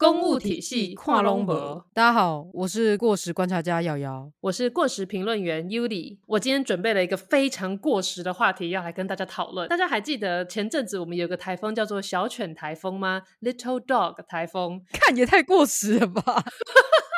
公务体系跨龙博。大家好，我是过时观察家瑶瑶，我是过时评论员 Yuli。我今天准备了一个非常过时的话题要来跟大家讨论。大家还记得前阵子我们有个台风叫做小犬台风吗？Little Dog 台风，看也太过时了吧！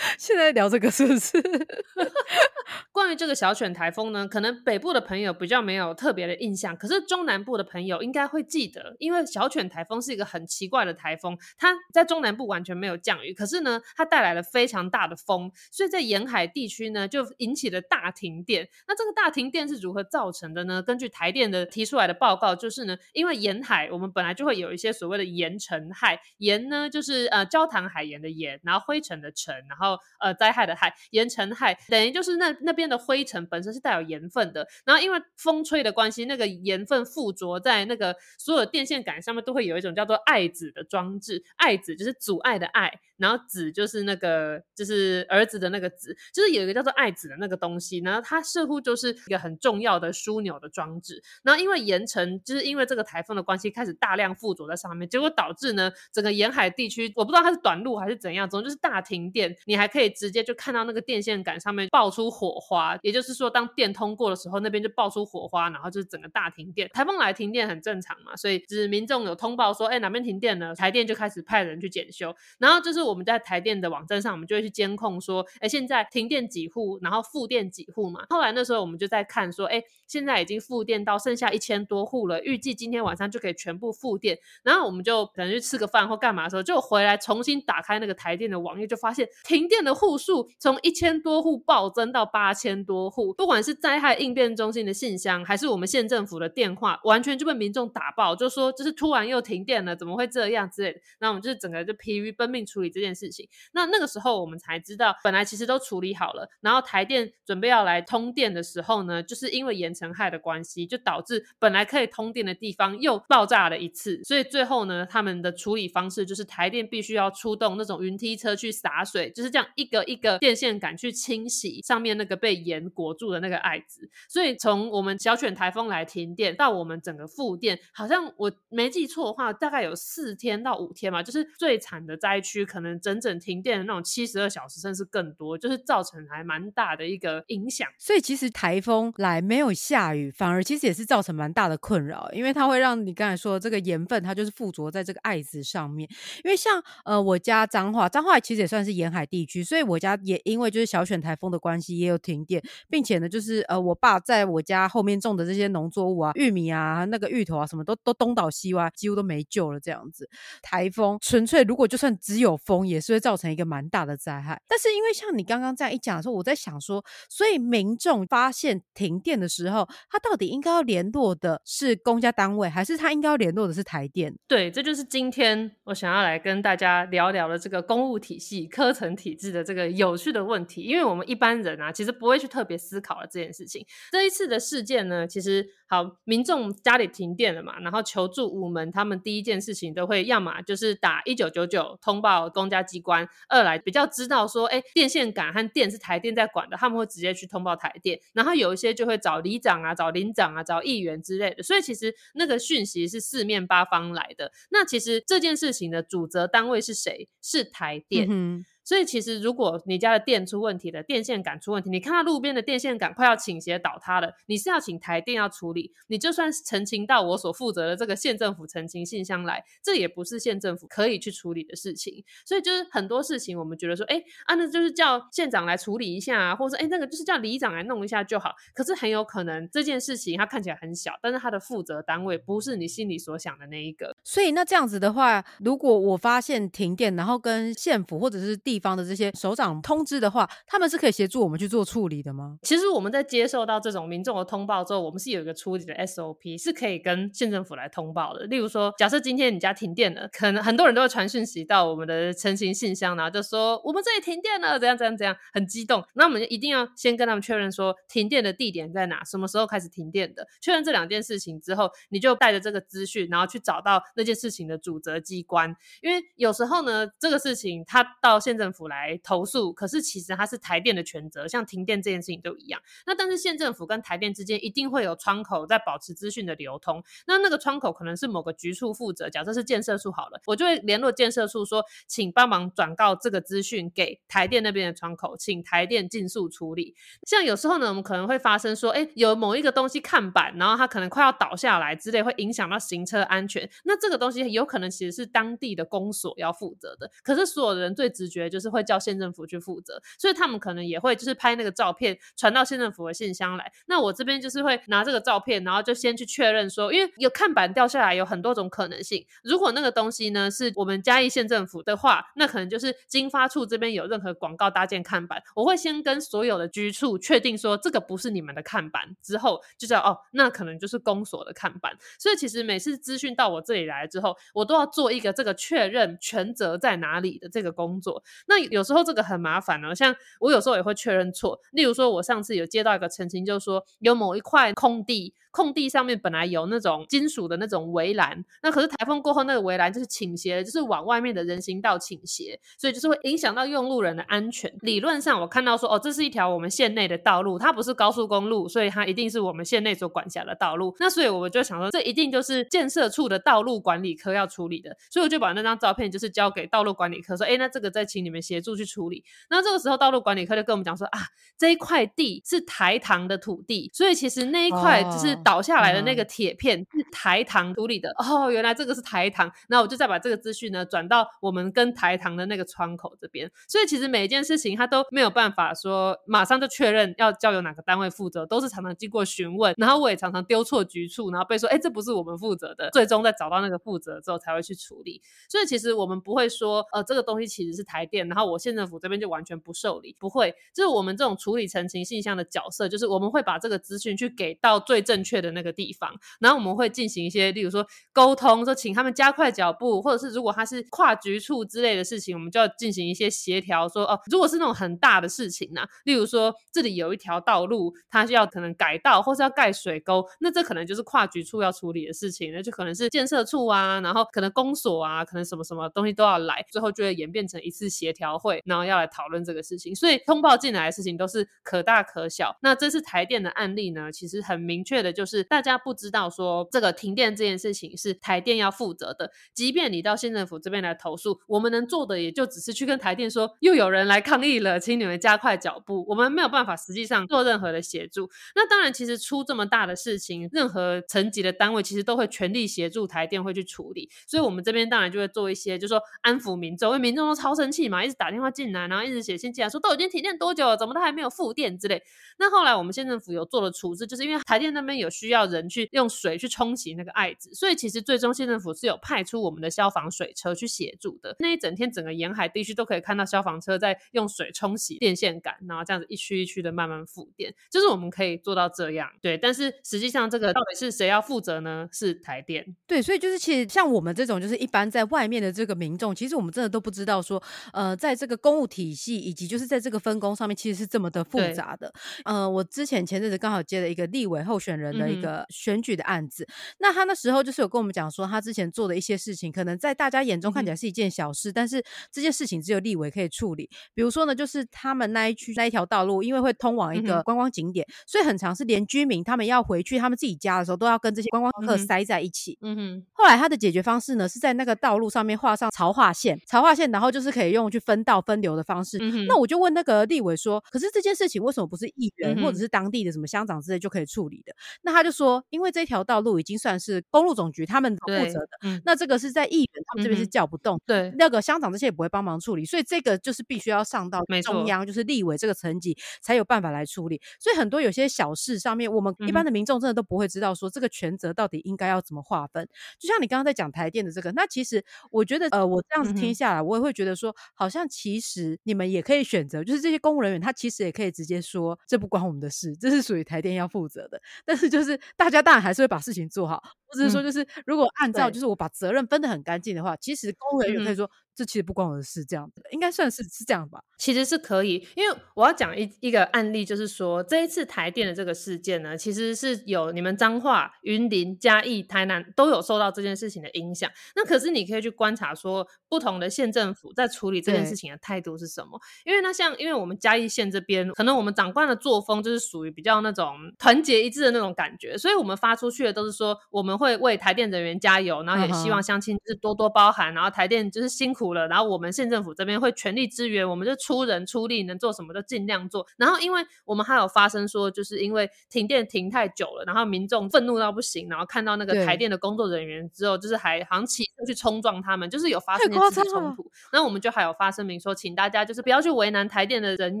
现在聊这个是不是？关于这个小犬台风呢，可能北部的朋友比较没有特别的印象，可是中南部的朋友应该会记得，因为小犬台风是一个很奇怪的台风，它在中南部完全没有降雨，可是呢，它带来了非常大的风，所以在沿海地区呢就引起了大停电。那这个大停电是如何造成的呢？根据台电的提出来的报告，就是呢，因为沿海我们本来就会有一些所谓的盐尘害，盐呢就是呃焦糖海盐的盐，然后灰尘的尘，然后呃灾害的害，盐尘害等于就是那那边。的灰尘本身是带有盐分的，然后因为风吹的关系，那个盐分附着在那个所有电线杆上面，都会有一种叫做爱子的装置。爱子就是阻碍的爱，然后子就是那个就是儿子的那个子，就是有一个叫做爱子的那个东西，然后它似乎就是一个很重要的枢纽的装置。然后因为盐尘，就是因为这个台风的关系，开始大量附着在上面，结果导致呢整个沿海地区，我不知道它是短路还是怎样，总之就是大停电。你还可以直接就看到那个电线杆上面爆出火花。也就是说，当电通过的时候，那边就爆出火花，然后就是整个大停电。台风来停电很正常嘛，所以就是民众有通报说，哎，哪边停电了，台电就开始派人去检修。然后就是我们在台电的网站上，我们就会去监控说，哎，现在停电几户，然后复电几户嘛。后来那时候我们就在看说，哎，现在已经复电到剩下一千多户了，预计今天晚上就可以全部复电。然后我们就可能去吃个饭或干嘛的时候，就回来重新打开那个台电的网页，就发现停电的户数从一千多户暴增到八千。多户，不管是灾害应变中心的信箱，还是我们县政府的电话，完全就被民众打爆，就说就是突然又停电了，怎么会这样之类的。那我们就是整个就疲于奔命处理这件事情。那那个时候我们才知道，本来其实都处理好了，然后台电准备要来通电的时候呢，就是因为盐尘害的关系，就导致本来可以通电的地方又爆炸了一次。所以最后呢，他们的处理方式就是台电必须要出动那种云梯车去洒水，就是这样一个一个电线杆去清洗上面那个被。盐裹住的那个爱子，所以从我们小犬台风来停电到我们整个复电，好像我没记错的话，大概有四天到五天嘛，就是最惨的灾区，可能整整停电的那种七十二小时，甚至更多，就是造成还蛮大的一个影响。所以其实台风来没有下雨，反而其实也是造成蛮大的困扰，因为它会让你刚才说的这个盐分，它就是附着在这个爱子上面。因为像呃我家彰化，彰化其实也算是沿海地，所以我家也因为就是小犬台风的关系，也有停电。并且呢，就是呃，我爸在我家后面种的这些农作物啊，玉米啊，那个芋头啊，什么都都东倒西歪，几乎都没救了。这样子，台风纯粹如果就算只有风，也是会造成一个蛮大的灾害。但是因为像你刚刚这样一讲的时候，我在想说，所以民众发现停电的时候，他到底应该要联络的是公家单位，还是他应该要联络的是台电？对，这就是今天我想要来跟大家聊聊的这个公务体系、科层体制的这个有趣的问题。因为我们一般人啊，其实不会去特。别思考了这件事情。这一次的事件呢，其实好，民众家里停电了嘛，然后求助无门，他们第一件事情都会要么就是打一九九九通报公家机关，二来比较知道说，哎，电线杆和电是台电在管的，他们会直接去通报台电。然后有一些就会找里长啊、找邻长啊、找议员之类的。所以其实那个讯息是四面八方来的。那其实这件事情的主责单位是谁？是台电。所以其实，如果你家的电出问题了，电线杆出问题，你看到路边的电线杆快要倾斜倒塌了，你是要请台电要处理，你就算澄清到我所负责的这个县政府澄清信箱来，这也不是县政府可以去处理的事情。所以就是很多事情，我们觉得说，哎啊，那就是叫县长来处理一下啊，或者说，哎，那个就是叫里长来弄一下就好。可是很有可能这件事情它看起来很小，但是它的负责单位不是你心里所想的那一个。所以那这样子的话，如果我发现停电，然后跟县府或者是地方的这些首长通知的话，他们是可以协助我们去做处理的吗？其实我们在接受到这种民众的通报之后，我们是有一个处理的 SOP，是可以跟县政府来通报的。例如说，假设今天你家停电了，可能很多人都会传讯息到我们的澄清信箱，然后就说我们这里停电了，怎样怎样怎样，很激动。那我们就一定要先跟他们确认说停电的地点在哪，什么时候开始停电的。确认这两件事情之后，你就带着这个资讯，然后去找到那件事情的主责机关。因为有时候呢，这个事情他到县政府政府来投诉，可是其实它是台电的全责，像停电这件事情都一样。那但是县政府跟台电之间一定会有窗口在保持资讯的流通，那那个窗口可能是某个局处负责，假设是建设处好了，我就会联络建设处说，请帮忙转告这个资讯给台电那边的窗口，请台电尽速处理。像有时候呢，我们可能会发生说，哎，有某一个东西看板，然后它可能快要倒下来之类，会影响到行车安全。那这个东西有可能其实是当地的公所要负责的，可是所有人最直觉就是会叫县政府去负责，所以他们可能也会就是拍那个照片传到县政府的信箱来。那我这边就是会拿这个照片，然后就先去确认说，因为有看板掉下来有很多种可能性。如果那个东西呢是我们嘉义县政府的话，那可能就是经发处这边有任何广告搭建看板，我会先跟所有的居处确定说这个不是你们的看板，之后就叫哦，那可能就是公所的看板。所以其实每次资讯到我这里来之后，我都要做一个这个确认权责在哪里的这个工作。那有时候这个很麻烦哦，像我有时候也会确认错。例如说，我上次有接到一个澄清，就是说有某一块空地。空地上面本来有那种金属的那种围栏，那可是台风过后那个围栏就是倾斜，就是往外面的人行道倾斜，所以就是会影响到用路人的安全。理论上我看到说，哦，这是一条我们县内的道路，它不是高速公路，所以它一定是我们县内所管辖的道路。那所以我就想说，这一定就是建设处的道路管理科要处理的，所以我就把那张照片就是交给道路管理科，说，哎，那这个再请你们协助去处理。那这个时候道路管理科就跟我们讲说，啊，这一块地是台糖的土地，所以其实那一块就是。倒下来的那个铁片是台糖处理的哦，原来这个是台糖，那我就再把这个资讯呢转到我们跟台糖的那个窗口这边。所以其实每一件事情他都没有办法说马上就确认要交由哪个单位负责，都是常常经过询问，然后我也常常丢错局处，然后被说哎这不是我们负责的，最终再找到那个负责之后才会去处理。所以其实我们不会说呃这个东西其实是台电，然后我县政府这边就完全不受理，不会，就是我们这种处理澄清信箱的角色，就是我们会把这个资讯去给到最正确。确的那个地方，然后我们会进行一些，例如说沟通，说请他们加快脚步，或者是如果他是跨局处之类的事情，我们就要进行一些协调，说哦，如果是那种很大的事情呢，例如说这里有一条道路，它需要可能改道，或是要盖水沟，那这可能就是跨局处要处理的事情，那就可能是建设处啊，然后可能公所啊，可能什么什么东西都要来，最后就会演变成一次协调会，然后要来讨论这个事情，所以通报进来的事情都是可大可小。那这次台电的案例呢，其实很明确的就就。是大家不知道说这个停电这件事情是台电要负责的，即便你到县政府这边来投诉，我们能做的也就只是去跟台电说，又有人来抗议了，请你们加快脚步。我们没有办法实际上做任何的协助。那当然，其实出这么大的事情，任何层级的单位其实都会全力协助台电会去处理。所以，我们这边当然就会做一些，就说安抚民众，因为民众都超生气嘛，一直打电话进来，然后一直写信进来，说都已经停电多久了，怎么都还没有复电之类。那后来我们县政府有做了处置，就是因为台电那边有。需要人去用水去冲洗那个爱子，所以其实最终县政府是有派出我们的消防水车去协助的。那一整天，整个沿海地区都可以看到消防车在用水冲洗电线杆，然后这样子一区一区的慢慢复电，就是我们可以做到这样。对，但是实际上这个到底是谁要负责呢？是台电。对，所以就是其实像我们这种就是一般在外面的这个民众，其实我们真的都不知道说，呃，在这个公务体系以及就是在这个分工上面，其实是这么的复杂的。呃，我之前前阵子刚好接了一个立委候选人的。一个选举的案子，那他那时候就是有跟我们讲说，他之前做的一些事情，可能在大家眼中看起来是一件小事，但是这件事情只有立委可以处理。比如说呢，就是他们那一区那一条道路，因为会通往一个观光景点，所以很长是连居民他们要回去他们自己家的时候，都要跟这些观光客塞在一起。嗯哼。后来他的解决方式呢，是在那个道路上面画上潮化线，潮化线，然后就是可以用去分道分流的方式。那我就问那个立委说，可是这件事情为什么不是议员或者是当地的什么乡长之类就可以处理的？那他。他就说，因为这条道路已经算是公路总局他们负责的，那这个是在议员他们这边是叫不动，对，那个乡长这些也不会帮忙处理，所以这个就是必须要上到中央，就是立委这个层级才有办法来处理。所以很多有些小事上面，我们一般的民众真的都不会知道说这个权责到底应该要怎么划分。就像你刚刚在讲台电的这个，那其实我觉得，呃，我这样子听下来，我也会觉得说，好像其实你们也可以选择，就是这些公务人员他其实也可以直接说，这不关我们的事，这是属于台电要负责的。但是就是大家当然还是会把事情做好，或者是说就是如果按照就是我把责任分得很干净的话，其实公务人员可以说。这其实不关我的事，这样子应该算是是这样吧？其实是可以，因为我要讲一一个案例，就是说这一次台电的这个事件呢，其实是有你们彰化、云林、嘉义、台南都有受到这件事情的影响。那可是你可以去观察说，不同的县政府在处理这件事情的态度是什么？因为那像因为我们嘉义县这边，可能我们长官的作风就是属于比较那种团结一致的那种感觉，所以我们发出去的都是说我们会为台电人员加油，然后也希望乡亲就是多多包涵，然后台电就是辛苦了，然后我们县政府这边会全力支援，我们就出人出力，能做什么就尽量做。然后因为我们还有发生说，就是因为停电停太久了，然后民众愤怒到不行，然后看到那个台电的工作人员之后，就是还好像骑车去冲撞他们，就是有发生一些冲突。那我们就还有发声明说，请大家就是不要去为难台电的人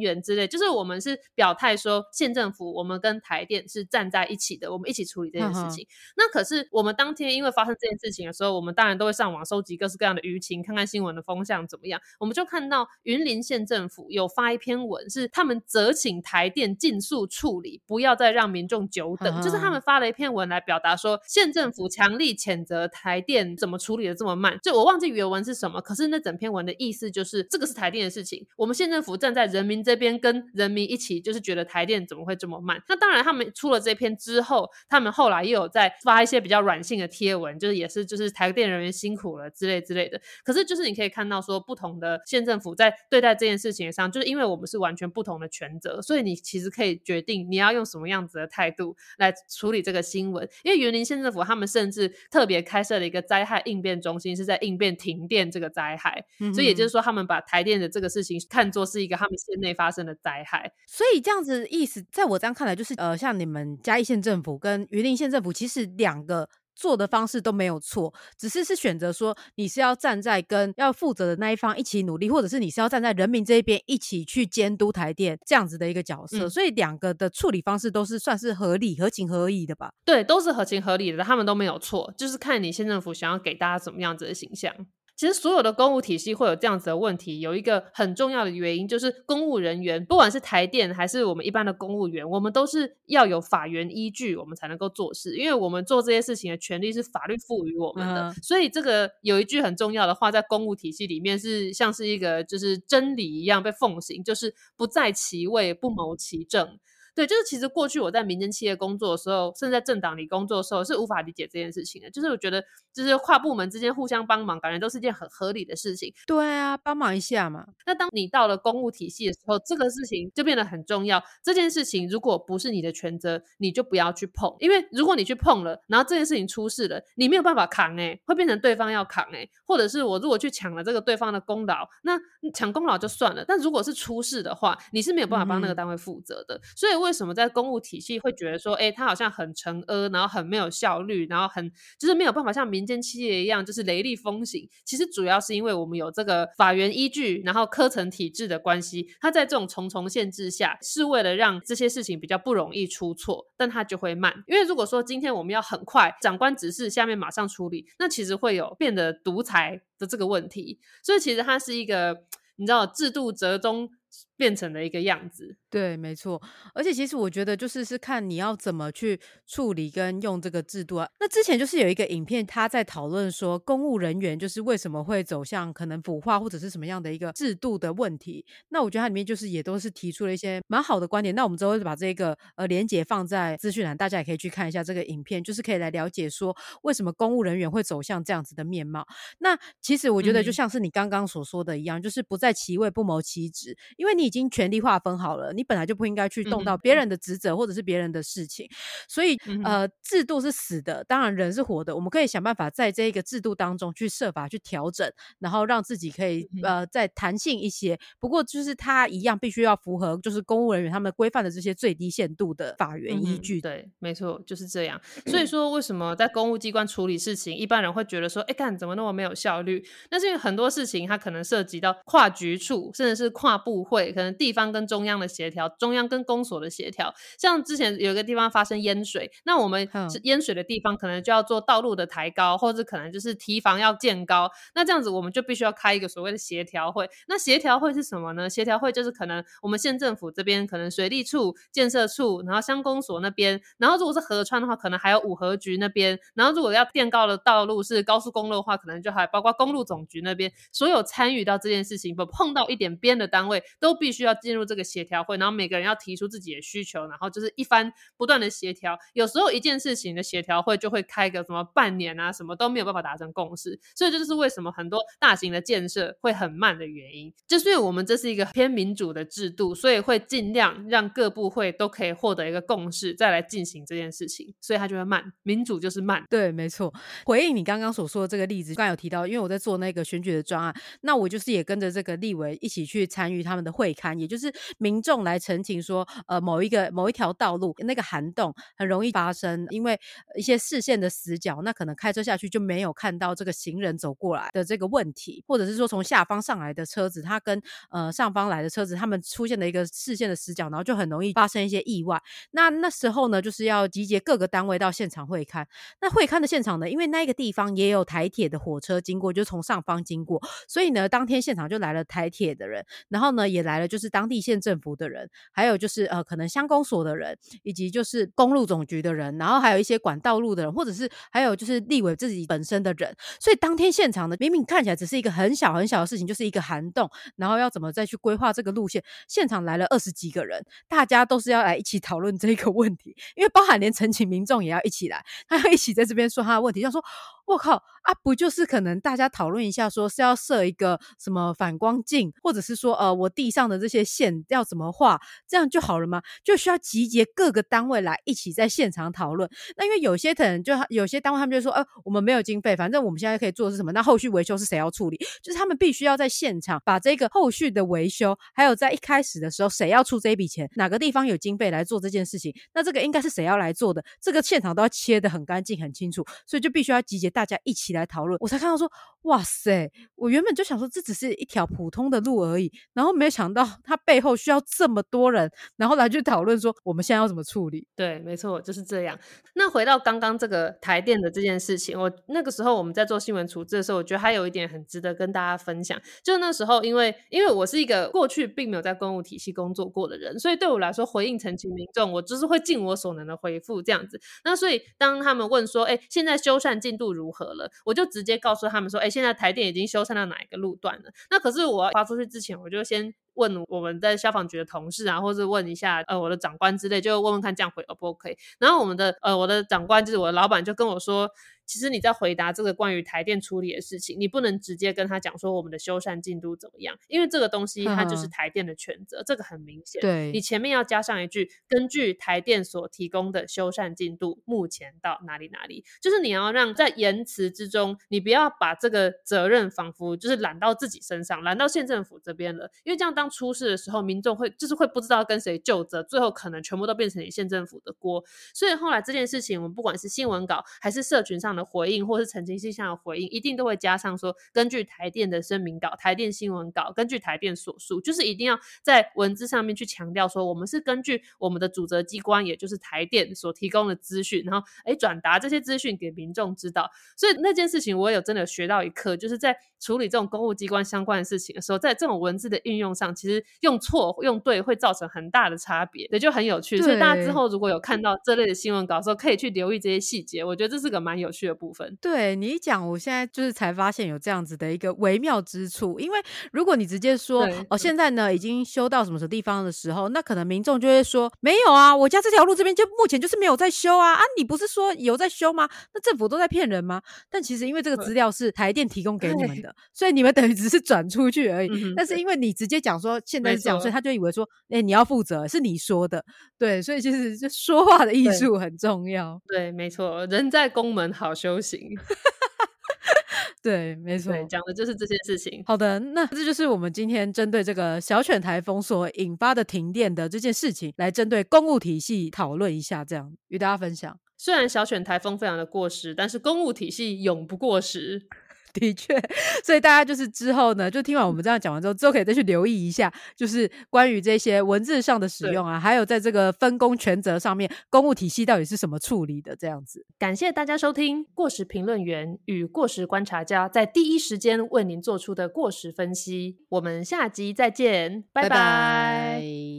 员之类，就是我们是表态说，县政府我们跟台电是站在一起的，我们一起处理这件事情。那可是我们当天因为发生这件事情的时候，我们当然都会上网收集各式各样的舆情，看看新闻的风向怎么样。我们就看到云林县政府有发一篇文，是他们责请台电尽速处理，不要再让民众久等。就是他们发了一篇文来表达说，县政府强力谴责台电怎么处理的这么慢。就我忘记原文是什么，可是那整篇文的意思就是，这个是台电的事情，我们县政府站在人民这边，跟人民一起，就是觉得台电怎么会这么慢？那当然，他们出了这篇之后，他们后来又有在发一些比较软性的贴文，就是也是就是台电人员辛苦了之类之类的。可是就是你可以看到说，不同的县政府在对待这件事情上，就是因为我们是完全不同的权责，所以你其实可以决定你要用什么样子的态度来处理这个新闻。因为云林县政府他们甚至特别开设了一个灾害应变中心，是在应变停电这个灾害，所以也就是说，他们把台电的这个事情看作是一个他们县内发生的灾害。所以这样子意思，在我这样看来，就是呃，像你们嘉义县政府跟云林县政府，其实两个。做的方式都没有错，只是是选择说你是要站在跟要负责的那一方一起努力，或者是你是要站在人民这一边一起去监督台电这样子的一个角色，所以两个的处理方式都是算是合理、合情合理的吧？对，都是合情合理的，他们都没有错，就是看你县政府想要给大家什么样子的形象。其实所有的公务体系会有这样子的问题，有一个很重要的原因，就是公务人员，不管是台电还是我们一般的公务员，我们都是要有法源依据，我们才能够做事，因为我们做这些事情的权利是法律赋予我们的。所以这个有一句很重要的话，在公务体系里面是像是一个就是真理一样被奉行，就是不在其位不谋其政。对，就是其实过去我在民间企业工作的时候，甚至在政党里工作的时候，是无法理解这件事情的。就是我觉得，就是跨部门之间互相帮忙，感觉都是一件很合理的事情。对啊，帮忙一下嘛。那当你到了公务体系的时候，这个事情就变得很重要。这件事情如果不是你的全责，你就不要去碰。因为如果你去碰了，然后这件事情出事了，你没有办法扛哎，会变成对方要扛哎。或者是我如果去抢了这个对方的功劳，那抢功劳就算了。但如果是出事的话，你是没有办法帮那个单位负责的。所以。为什么在公务体系会觉得说，哎，他好像很沉阿，然后很没有效率，然后很就是没有办法像民间企业一样，就是雷厉风行？其实主要是因为我们有这个法源依据，然后科层体制的关系。它在这种重重限制下，是为了让这些事情比较不容易出错，但它就会慢。因为如果说今天我们要很快，长官指示下面马上处理，那其实会有变得独裁的这个问题。所以其实它是一个，你知道，制度折中变成的一个样子。对，没错，而且其实我觉得就是是看你要怎么去处理跟用这个制度啊。那之前就是有一个影片，他在讨论说公务人员就是为什么会走向可能腐化或者是什么样的一个制度的问题。那我觉得它里面就是也都是提出了一些蛮好的观点。那我们之后就把这个呃连接放在资讯栏，大家也可以去看一下这个影片，就是可以来了解说为什么公务人员会走向这样子的面貌。那其实我觉得就像是你刚刚所说的一样，就是不在其位不谋其职，因为你已经权力划分好了。你本来就不应该去动到别人的职责或者是别人的事情，所以呃，制度是死的，当然人是活的。我们可以想办法在这个制度当中去设法去调整，然后让自己可以呃再弹性一些。不过就是它一样必须要符合就是公务人员他们规范的这些最低限度的法源依据。对，没错，就是这样。所以说，为什么在公务机关处理事情，一般人会觉得说，哎，干怎么那么没有效率？那是因为很多事情它可能涉及到跨局处，甚至是跨部会，可能地方跟中央的协调，中央跟公所的协调。像之前有一个地方发生淹水，那我们淹水的地方可能就要做道路的抬高，或者可能就是堤防要建高。那这样子我们就必须要开一个所谓的协调会。那协调会是什么呢？协调会就是可能我们县政府这边可能水利处、建设处，然后乡公所那边，然后如果是河川的话，可能还有五河局那边，然后如果要垫高的道路是高速公路的话，可能就还包括公路总局那边，所有参与到这件事情不碰到一点边的单位，都必须要进入这个协调会，然后每个人要提出自己的需求，然后就是一番不断的协调。有时候一件事情的协调会就会开个什么半年啊，什么都没有办法达成共识，所以这就是为什么很多大型的建设会很慢的原因。就是因为我们这是一个偏民主的制度，所以会尽量让各部会都可以获得一个共识，再来进行这件事情，所以它就会慢。民主就是慢，对，没错。回应你刚刚所说的这个例子，刚有提到，因为我在做那个选举的专案，那我就是也跟着这个立委一起去参与他们的会刊，也就是民众来来澄清说，呃，某一个某一条道路那个涵洞很容易发生，因为一些视线的死角，那可能开车下去就没有看到这个行人走过来的这个问题，或者是说从下方上来的车子，它跟呃上方来的车子，他们出现的一个视线的死角，然后就很容易发生一些意外。那那时候呢，就是要集结各个单位到现场会刊。那会刊的现场呢，因为那个地方也有台铁的火车经过，就从上方经过，所以呢，当天现场就来了台铁的人，然后呢，也来了就是当地县政府的人，还有就是呃，可能乡公所的人，以及就是公路总局的人，然后还有一些管道路的人，或者是还有就是立委自己本身的人。所以当天现场呢，明明看起来只是一个很小很小的事情，就是一个涵洞，然后要怎么再去规划这个路线，现场来了二十几个人，大家都是要来一起讨论这个问题，因为包含连陈情民众也要一起来，他要一起在这边说他的问题，要说。我靠啊！不就是可能大家讨论一下，说是要设一个什么反光镜，或者是说呃，我地上的这些线要怎么话，这样就好了吗？就需要集结各个单位来一起在现场讨论。那因为有些可能就有些单位他们就说，呃，我们没有经费，反正我们现在可以做的是什么？那后续维修是谁要处理？就是他们必须要在现场把这个后续的维修，还有在一开始的时候谁要出这笔钱，哪个地方有经费来做这件事情，那这个应该是谁要来做的？这个现场都要切的很干净、很清楚，所以就必须要集结大。大家一起来讨论，我才看到说，哇塞！我原本就想说，这只是一条普通的路而已，然后没想到它背后需要这那么多人，然后来去讨论说，我们现在要怎么处理？对，没错，就是这样。那回到刚刚这个台电的这件事情，我那个时候我们在做新闻处置的时候，我觉得还有一点很值得跟大家分享，就是那时候因为因为我是一个过去并没有在公务体系工作过的人，所以对我来说回应澄清民众，我就是会尽我所能的回复这样子。那所以当他们问说，哎，现在修缮进度如何了？我就直接告诉他们说：“哎，现在台电已经修缮到哪一个路段了？那可是我发出去之前，我就先问我们在消防局的同事啊，或是问一下呃我的长官之类，就问问看这样回 O 不 OK？然后我们的呃我的长官就是我的老板就跟我说。”其实你在回答这个关于台电处理的事情，你不能直接跟他讲说我们的修缮进度怎么样，因为这个东西它就是台电的权责，这个很明显。对，你前面要加上一句，根据台电所提供的修缮进度，目前到哪里哪里，就是你要让在言辞之中，你不要把这个责任仿佛就是揽到自己身上，揽到县政府这边了，因为这样当出事的时候，民众会就是会不知道跟谁就责，最后可能全部都变成你县政府的锅。所以后来这件事情，我们不管是新闻稿还是社群上的。回应或是澄清信箱的回应，一定都会加上说，根据台电的声明稿、台电新闻稿，根据台电所述，就是一定要在文字上面去强调说，我们是根据我们的主责机关，也就是台电所提供的资讯，然后哎转达这些资讯给民众知道。所以那件事情，我有真的学到一课，就是在处理这种公务机关相关的事情的时候，在这种文字的运用上，其实用错用对会造成很大的差别，也就很有趣。所以大家之后如果有看到这类的新闻稿的时候，可以去留意这些细节。我觉得这是个蛮有趣的部分。对你一讲，我现在就是才发现有这样子的一个微妙之处。因为如果你直接说哦，现在呢已经修到什么什么地方的时候，那可能民众就会说没有啊，我家这条路这边就目前就是没有在修啊啊，你不是说有在修吗？那政府都在骗人吗？但其实因为这个资料是台电提供给你们的。所以你们等于只是转出去而已，但是因为你直接讲说现在是这样，所以他就以为说，哎，你要负责，是你说的，对，所以其实就说话的艺术很重要。对，没错，人在宫门好修行。对，没错，讲的就是这些事情。好的，那这就是我们今天针对这个小犬台风所引发的停电的这件事情，来针对公务体系讨论一下，这样与大家分享。虽然小犬台风非常的过时，但是公务体系永不过时。的确，所以大家就是之后呢，就听完我们这样讲完之后，之后可以再去留意一下，就是关于这些文字上的使用啊，还有在这个分工权责上面，公务体系到底是什么处理的这样子。感谢大家收听过时评论员与过时观察家在第一时间为您做出的过时分析，我们下集再见，拜拜。